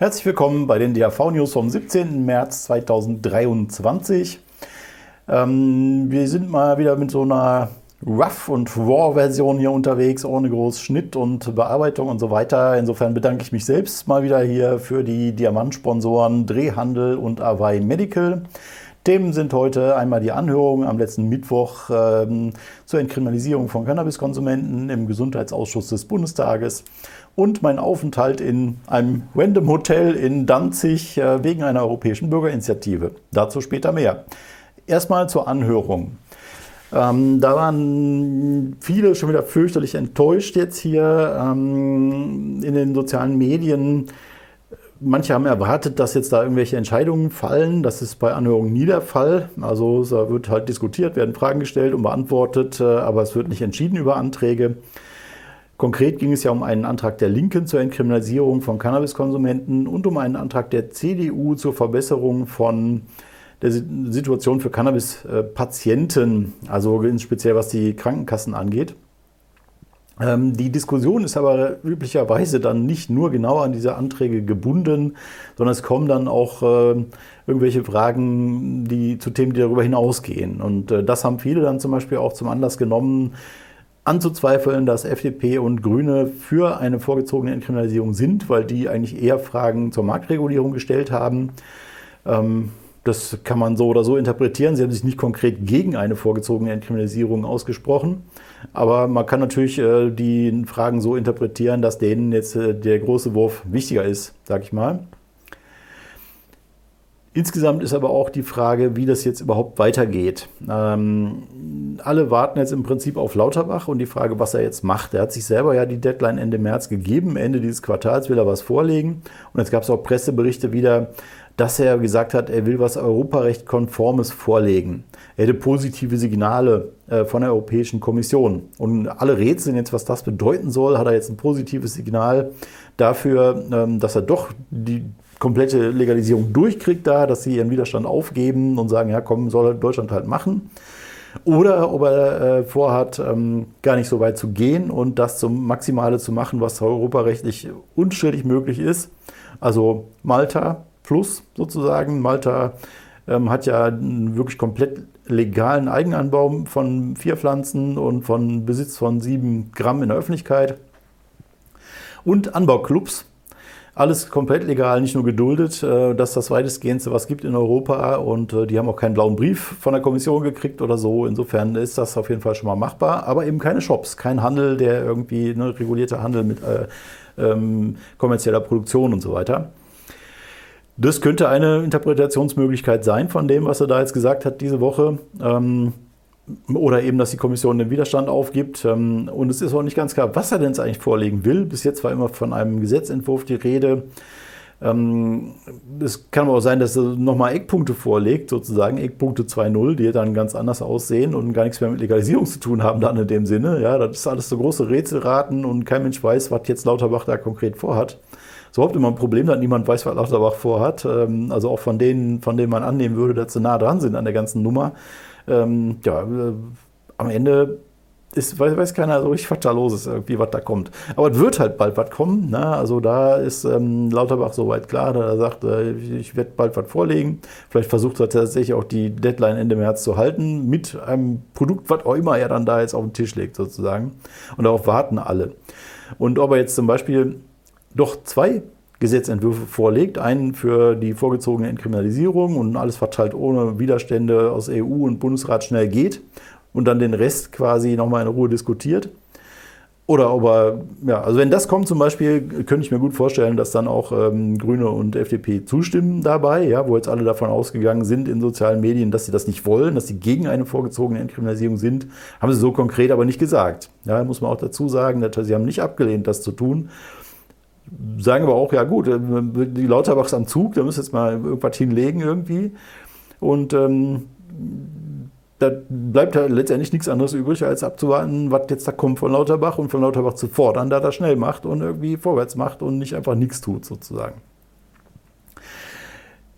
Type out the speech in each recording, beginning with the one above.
Herzlich willkommen bei den DAV-News vom 17. März 2023. Ähm, wir sind mal wieder mit so einer Rough- und Raw-Version hier unterwegs, ohne groß Schnitt und Bearbeitung und so weiter. Insofern bedanke ich mich selbst mal wieder hier für die Diamantsponsoren Drehhandel und Avai Medical. Themen sind heute einmal die Anhörung am letzten Mittwoch ähm, zur Entkriminalisierung von Cannabiskonsumenten im Gesundheitsausschuss des Bundestages und mein Aufenthalt in einem Random Hotel in Danzig äh, wegen einer europäischen Bürgerinitiative. Dazu später mehr. Erstmal zur Anhörung. Ähm, da waren viele schon wieder fürchterlich enttäuscht jetzt hier ähm, in den sozialen Medien. Manche haben erwartet, dass jetzt da irgendwelche Entscheidungen fallen. Das ist bei Anhörungen nie der Fall. Also da wird halt diskutiert, werden Fragen gestellt und beantwortet, äh, aber es wird nicht entschieden über Anträge. Konkret ging es ja um einen Antrag der Linken zur Entkriminalisierung von Cannabiskonsumenten und um einen Antrag der CDU zur Verbesserung von der Situation für Cannabispatienten, also speziell was die Krankenkassen angeht. Ähm, die Diskussion ist aber üblicherweise dann nicht nur genau an diese Anträge gebunden, sondern es kommen dann auch äh, irgendwelche Fragen die, zu Themen, die darüber hinausgehen. Und äh, das haben viele dann zum Beispiel auch zum Anlass genommen, anzuzweifeln, dass FDP und Grüne für eine vorgezogene Entkriminalisierung sind, weil die eigentlich eher Fragen zur Marktregulierung gestellt haben. Ähm, das kann man so oder so interpretieren. Sie haben sich nicht konkret gegen eine vorgezogene Entkriminalisierung ausgesprochen. Aber man kann natürlich äh, die Fragen so interpretieren, dass denen jetzt äh, der große Wurf wichtiger ist, sag ich mal. Insgesamt ist aber auch die Frage, wie das jetzt überhaupt weitergeht. Ähm, alle warten jetzt im Prinzip auf Lauterbach und die Frage, was er jetzt macht. Er hat sich selber ja die Deadline Ende März gegeben. Ende dieses Quartals will er was vorlegen. Und jetzt gab es auch Presseberichte wieder, dass er gesagt hat, er will was Europarecht konformes vorlegen. Er hätte positive Signale äh, von der Europäischen Kommission. Und alle rätseln jetzt, was das bedeuten soll. Hat er jetzt ein positives Signal dafür, ähm, dass er doch die komplette Legalisierung durchkriegt da, dass sie ihren Widerstand aufgeben und sagen, ja komm, soll Deutschland halt machen. Oder ob er äh, vorhat, ähm, gar nicht so weit zu gehen und das zum Maximale zu machen, was europarechtlich unstrittig möglich ist. Also Malta plus sozusagen. Malta ähm, hat ja einen wirklich komplett legalen Eigenanbau von vier Pflanzen und von Besitz von sieben Gramm in der Öffentlichkeit. Und Anbauclubs, alles komplett legal, nicht nur geduldet. Äh, das ist das weitestgehendste, was es gibt in Europa. Und äh, die haben auch keinen blauen Brief von der Kommission gekriegt oder so. Insofern ist das auf jeden Fall schon mal machbar. Aber eben keine Shops, kein Handel, der irgendwie ne, regulierter Handel mit äh, ähm, kommerzieller Produktion und so weiter. Das könnte eine Interpretationsmöglichkeit sein von dem, was er da jetzt gesagt hat diese Woche. Ähm, oder eben, dass die Kommission den Widerstand aufgibt. Ähm, und es ist auch nicht ganz klar, was er denn jetzt eigentlich vorlegen will. Bis jetzt war immer von einem Gesetzentwurf die Rede. Ähm, es kann aber auch sein, dass er nochmal Eckpunkte vorlegt, sozusagen Eckpunkte 2.0, die dann ganz anders aussehen und gar nichts mehr mit Legalisierung zu tun haben dann in dem Sinne. Ja, das ist alles so große Rätselraten und kein Mensch weiß, was jetzt Lauterbach da konkret vorhat. Ist überhaupt immer ein Problem, dass niemand weiß, was Lauterbach vorhat. Ähm, also auch von denen, von denen man annehmen würde, dass sie nah dran sind an der ganzen Nummer ähm, ja, äh, am Ende ist, weiß, weiß keiner so richtig, was da los ist, irgendwie, was da kommt. Aber es wird halt bald was kommen. Ne? Also da ist ähm, Lauterbach soweit klar, da er sagt, äh, ich werde bald was vorlegen. Vielleicht versucht er tatsächlich auch die Deadline Ende März zu halten, mit einem Produkt, was auch immer er dann da jetzt auf den Tisch legt, sozusagen. Und darauf warten alle. Und ob er jetzt zum Beispiel doch zwei Gesetzentwürfe vorlegt. Einen für die vorgezogene Entkriminalisierung und alles, was halt ohne Widerstände aus EU und Bundesrat schnell geht und dann den Rest quasi nochmal in Ruhe diskutiert. Oder ob er, ja, also wenn das kommt zum Beispiel, könnte ich mir gut vorstellen, dass dann auch ähm, Grüne und FDP zustimmen dabei, ja, wo jetzt alle davon ausgegangen sind in sozialen Medien, dass sie das nicht wollen, dass sie gegen eine vorgezogene Entkriminalisierung sind, haben sie so konkret aber nicht gesagt. Ja, muss man auch dazu sagen, dass sie haben nicht abgelehnt, das zu tun sagen aber auch, ja gut, äh, die Lauterbachs am Zug, da müssen jetzt mal irgendwas hinlegen irgendwie. Und ähm, da bleibt halt letztendlich nichts anderes übrig, als abzuwarten, was jetzt da kommt von Lauterbach und von Lauterbach zu fordern, da er schnell macht und irgendwie vorwärts macht und nicht einfach nichts tut, sozusagen.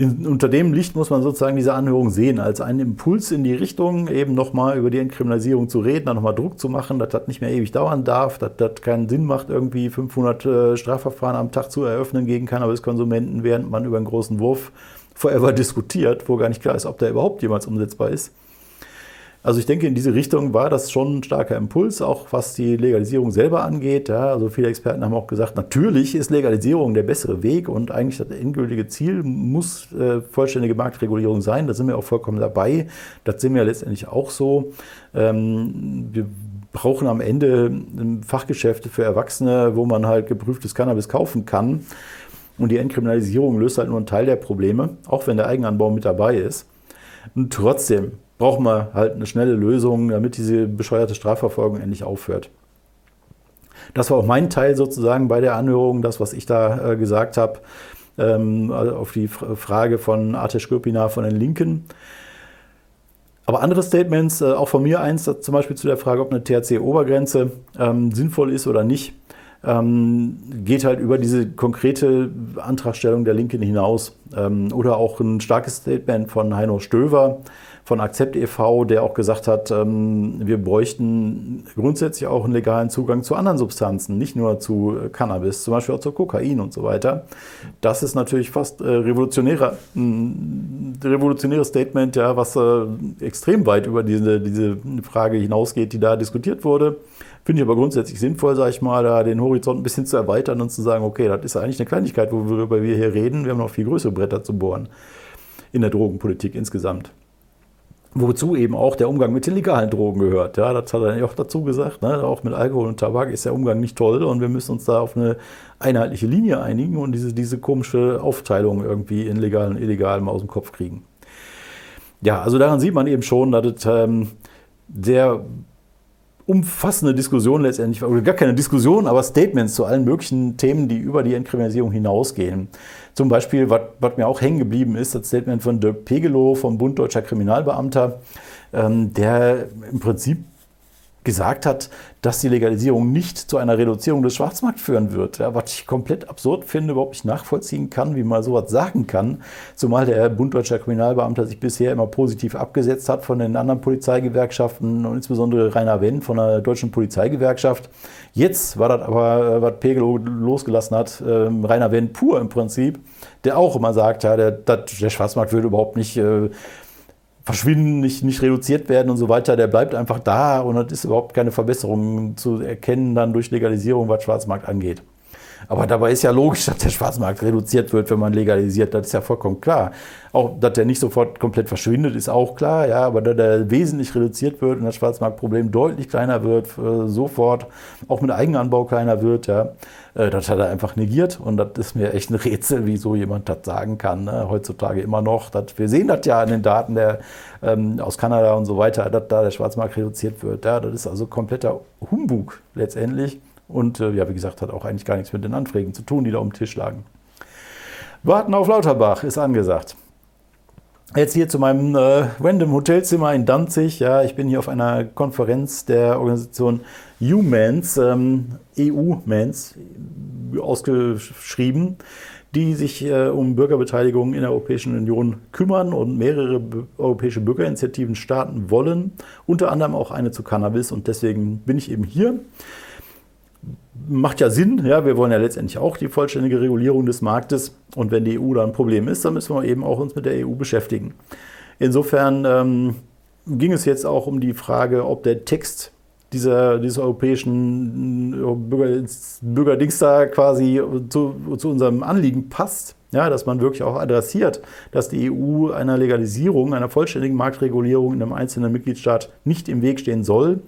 In, unter dem Licht muss man sozusagen diese Anhörung sehen, als einen Impuls in die Richtung, eben nochmal über die Entkriminalisierung zu reden, dann nochmal Druck zu machen, dass das nicht mehr ewig dauern darf, dass das keinen Sinn macht, irgendwie 500 äh, Strafverfahren am Tag zu eröffnen gegen Cannabiskonsumenten, während man über einen großen Wurf forever diskutiert, wo gar nicht klar ist, ob der überhaupt jemals umsetzbar ist. Also ich denke, in diese Richtung war das schon ein starker Impuls, auch was die Legalisierung selber angeht. Ja, also viele Experten haben auch gesagt, natürlich ist Legalisierung der bessere Weg und eigentlich das endgültige Ziel muss äh, vollständige Marktregulierung sein. Da sind wir auch vollkommen dabei. Das sind wir letztendlich auch so. Ähm, wir brauchen am Ende Fachgeschäfte für Erwachsene, wo man halt geprüftes Cannabis kaufen kann. Und die Entkriminalisierung löst halt nur einen Teil der Probleme, auch wenn der Eigenanbau mit dabei ist. Und trotzdem brauchen wir halt eine schnelle Lösung, damit diese bescheuerte Strafverfolgung endlich aufhört. Das war auch mein Teil sozusagen bei der Anhörung, das, was ich da äh, gesagt habe, ähm, also auf die Frage von Artesh Gopina von den Linken. Aber andere Statements, äh, auch von mir eins, zum Beispiel zu der Frage, ob eine THC-Obergrenze ähm, sinnvoll ist oder nicht, ähm, geht halt über diese konkrete Antragstellung der Linken hinaus. Ähm, oder auch ein starkes Statement von Heino Stöver, von Akzept e.V., der auch gesagt hat, ähm, wir bräuchten grundsätzlich auch einen legalen Zugang zu anderen Substanzen, nicht nur zu äh, Cannabis, zum Beispiel auch zu Kokain und so weiter. Das ist natürlich fast äh, revolutionärer, ein revolutionäres Statement, ja, was äh, extrem weit über diese, diese Frage hinausgeht, die da diskutiert wurde. Finde ich aber grundsätzlich sinnvoll, sage ich mal, da den Horizont ein bisschen zu erweitern und zu sagen, okay, das ist eigentlich eine Kleinigkeit, worüber wir hier reden. Wir haben noch viel größere Bretter zu bohren in der Drogenpolitik insgesamt. Wozu eben auch der Umgang mit den legalen Drogen gehört. Ja, das hat er ja auch dazu gesagt. Ne? Auch mit Alkohol und Tabak ist der Umgang nicht toll und wir müssen uns da auf eine einheitliche Linie einigen und diese, diese komische Aufteilung irgendwie in legal und illegal mal aus dem Kopf kriegen. Ja, also daran sieht man eben schon, dass es ähm, sehr umfassende Diskussion letztendlich, oder gar keine Diskussion, aber Statements zu allen möglichen Themen, die über die Entkriminalisierung hinausgehen. Zum Beispiel, was, mir auch hängen geblieben ist, das Statement von Dirk Pegelow vom Bund Deutscher Kriminalbeamter, ähm, der im Prinzip gesagt hat, dass die Legalisierung nicht zu einer Reduzierung des Schwarzmarkts führen wird. Ja, was ich komplett absurd finde, überhaupt nicht nachvollziehen kann, wie man sowas sagen kann. Zumal der Bund Deutscher Kriminalbeamter sich bisher immer positiv abgesetzt hat von den anderen Polizeigewerkschaften und insbesondere Rainer Wendt von der Deutschen Polizeigewerkschaft. Jetzt war das aber, was Pegel losgelassen hat, ähm, Rainer Wendt pur im Prinzip, der auch immer sagt, ja, der, der Schwarzmarkt würde überhaupt nicht äh, verschwinden, nicht, nicht reduziert werden und so weiter, der bleibt einfach da und es ist überhaupt keine Verbesserung zu erkennen dann durch Legalisierung, was Schwarzmarkt angeht. Aber dabei ist ja logisch, dass der Schwarzmarkt reduziert wird, wenn man legalisiert. Das ist ja vollkommen klar. Auch, dass der nicht sofort komplett verschwindet, ist auch klar. Ja, aber dass der wesentlich reduziert wird und das Schwarzmarktproblem deutlich kleiner wird, äh, sofort auch mit Eigenanbau kleiner wird, ja, äh, das hat er einfach negiert. Und das ist mir echt ein Rätsel, wie so jemand das sagen kann. Ne? Heutzutage immer noch. Das, wir sehen das ja an den Daten der, ähm, aus Kanada und so weiter, dass da der Schwarzmarkt reduziert wird. Ja, das ist also kompletter Humbug letztendlich. Und äh, ja, wie gesagt, hat auch eigentlich gar nichts mit den Anträgen zu tun, die da um den Tisch lagen. Warten auf Lauterbach ist angesagt. Jetzt hier zu meinem äh, random Hotelzimmer in Danzig. Ja, ich bin hier auf einer Konferenz der Organisation Humans, ähm, EU-Mans, ausgeschrieben, die sich äh, um Bürgerbeteiligung in der Europäischen Union kümmern und mehrere europäische Bürgerinitiativen starten wollen, unter anderem auch eine zu Cannabis. Und deswegen bin ich eben hier macht ja Sinn. Ja, wir wollen ja letztendlich auch die vollständige Regulierung des Marktes. Und wenn die EU da ein Problem ist, dann müssen wir eben auch uns mit der EU beschäftigen. Insofern ähm, ging es jetzt auch um die Frage, ob der Text dieser, dieses europäischen äh, Bürger, Bürgerdings da quasi zu, zu unserem Anliegen passt. Ja, dass man wirklich auch adressiert, dass die EU einer Legalisierung, einer vollständigen Marktregulierung in einem einzelnen Mitgliedstaat nicht im Weg stehen soll.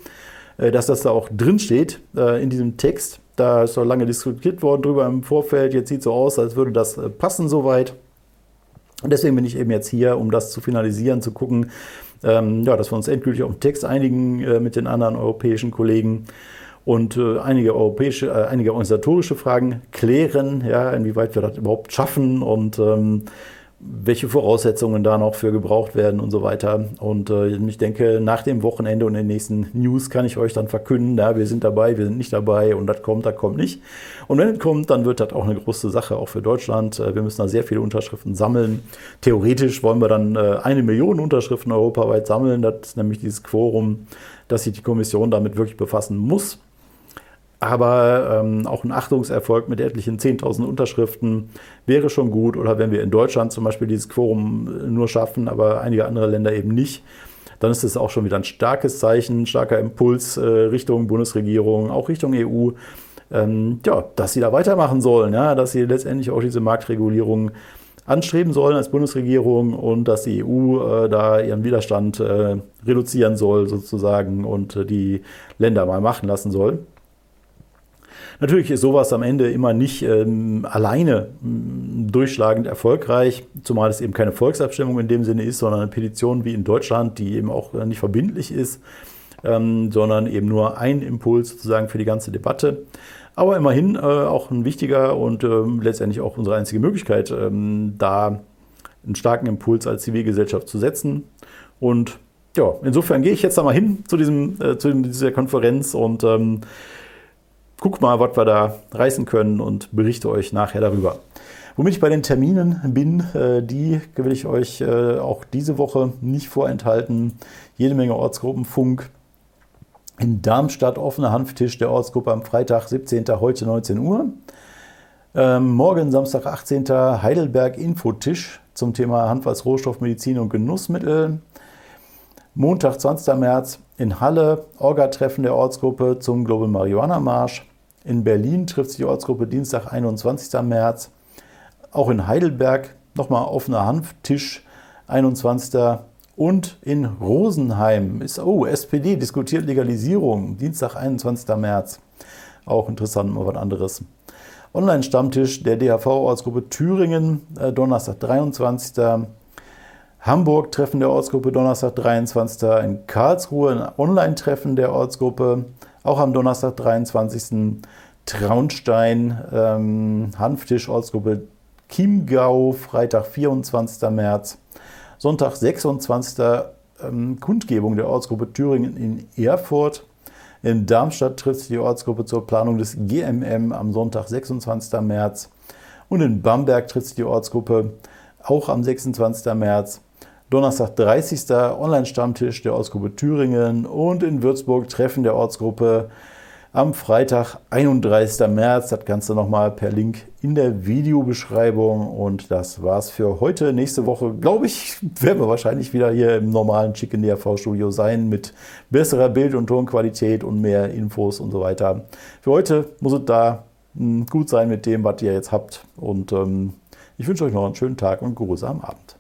Äh, dass das da auch drin steht äh, in diesem Text. Da ist doch lange diskutiert worden drüber im Vorfeld. Jetzt sieht es so aus, als würde das äh, passen soweit. Und deswegen bin ich eben jetzt hier, um das zu finalisieren, zu gucken, ähm, ja, dass wir uns endgültig auf den Text einigen äh, mit den anderen europäischen Kollegen und äh, einige europäische, äh, einige organisatorische Fragen klären, ja, inwieweit wir das überhaupt schaffen und ähm, welche Voraussetzungen da noch für gebraucht werden und so weiter. Und äh, ich denke, nach dem Wochenende und den nächsten News kann ich euch dann verkünden, ja, wir sind dabei, wir sind nicht dabei und das kommt, das kommt nicht. Und wenn es kommt, dann wird das auch eine große Sache, auch für Deutschland. Äh, wir müssen da sehr viele Unterschriften sammeln. Theoretisch wollen wir dann äh, eine Million Unterschriften europaweit sammeln. Das ist nämlich dieses Quorum, dass sich die Kommission damit wirklich befassen muss. Aber ähm, auch ein Achtungserfolg mit etlichen 10.000 Unterschriften wäre schon gut. Oder wenn wir in Deutschland zum Beispiel dieses Quorum äh, nur schaffen, aber einige andere Länder eben nicht, dann ist es auch schon wieder ein starkes Zeichen, starker Impuls äh, Richtung Bundesregierung, auch Richtung EU, ähm, ja, dass sie da weitermachen sollen, ja, dass sie letztendlich auch diese Marktregulierung anstreben sollen als Bundesregierung und dass die EU äh, da ihren Widerstand äh, reduzieren soll sozusagen und äh, die Länder mal machen lassen soll. Natürlich ist sowas am Ende immer nicht ähm, alleine ähm, durchschlagend erfolgreich, zumal es eben keine Volksabstimmung in dem Sinne ist, sondern eine Petition wie in Deutschland, die eben auch äh, nicht verbindlich ist, ähm, sondern eben nur ein Impuls sozusagen für die ganze Debatte. Aber immerhin äh, auch ein wichtiger und ähm, letztendlich auch unsere einzige Möglichkeit, ähm, da einen starken Impuls als Zivilgesellschaft zu setzen. Und ja, insofern gehe ich jetzt da mal hin zu, diesem, äh, zu dieser Konferenz und ähm, guck mal, was wir da reißen können und berichte euch nachher darüber. Womit ich bei den Terminen bin, äh, die will ich euch äh, auch diese Woche nicht vorenthalten. Jede Menge Ortsgruppenfunk. In Darmstadt offener Hanftisch der Ortsgruppe am Freitag, 17. heute 19 Uhr. Ähm, morgen Samstag, 18. Heidelberg Infotisch zum Thema Hanf als Rohstoff, Medizin und Genussmittel. Montag, 20. März in Halle, Orga-Treffen der Ortsgruppe zum Global Marihuana Marsch. In Berlin trifft sich die Ortsgruppe Dienstag, 21. März. Auch in Heidelberg nochmal offener Hanftisch, 21. Und in Rosenheim ist, oh, SPD diskutiert Legalisierung, Dienstag, 21. März. Auch interessant, mal was anderes. Online-Stammtisch der DHV-Ortsgruppe Thüringen, äh, Donnerstag, 23. Hamburg, Treffen der Ortsgruppe, Donnerstag, 23. In Karlsruhe, ein Online-Treffen der Ortsgruppe, auch am Donnerstag, 23. Traunstein, ähm, Hanftisch, Ortsgruppe Chiemgau, Freitag, 24. März. Sonntag, 26. Ähm, Kundgebung der Ortsgruppe Thüringen in Erfurt. In Darmstadt trifft sich die Ortsgruppe zur Planung des GMM am Sonntag, 26. März. Und in Bamberg trifft sich die Ortsgruppe auch am 26. März. Donnerstag 30. Online-Stammtisch der Ortsgruppe Thüringen und in Würzburg Treffen der Ortsgruppe am Freitag 31. März. Das Ganze nochmal per Link in der Videobeschreibung. Und das war's für heute. Nächste Woche, glaube ich, werden wir wahrscheinlich wieder hier im normalen Chicken DRV-Studio sein mit besserer Bild- und Tonqualität und mehr Infos und so weiter. Für heute muss es da hm, gut sein mit dem, was ihr jetzt habt. Und ähm, ich wünsche euch noch einen schönen Tag und geruhsamen Abend.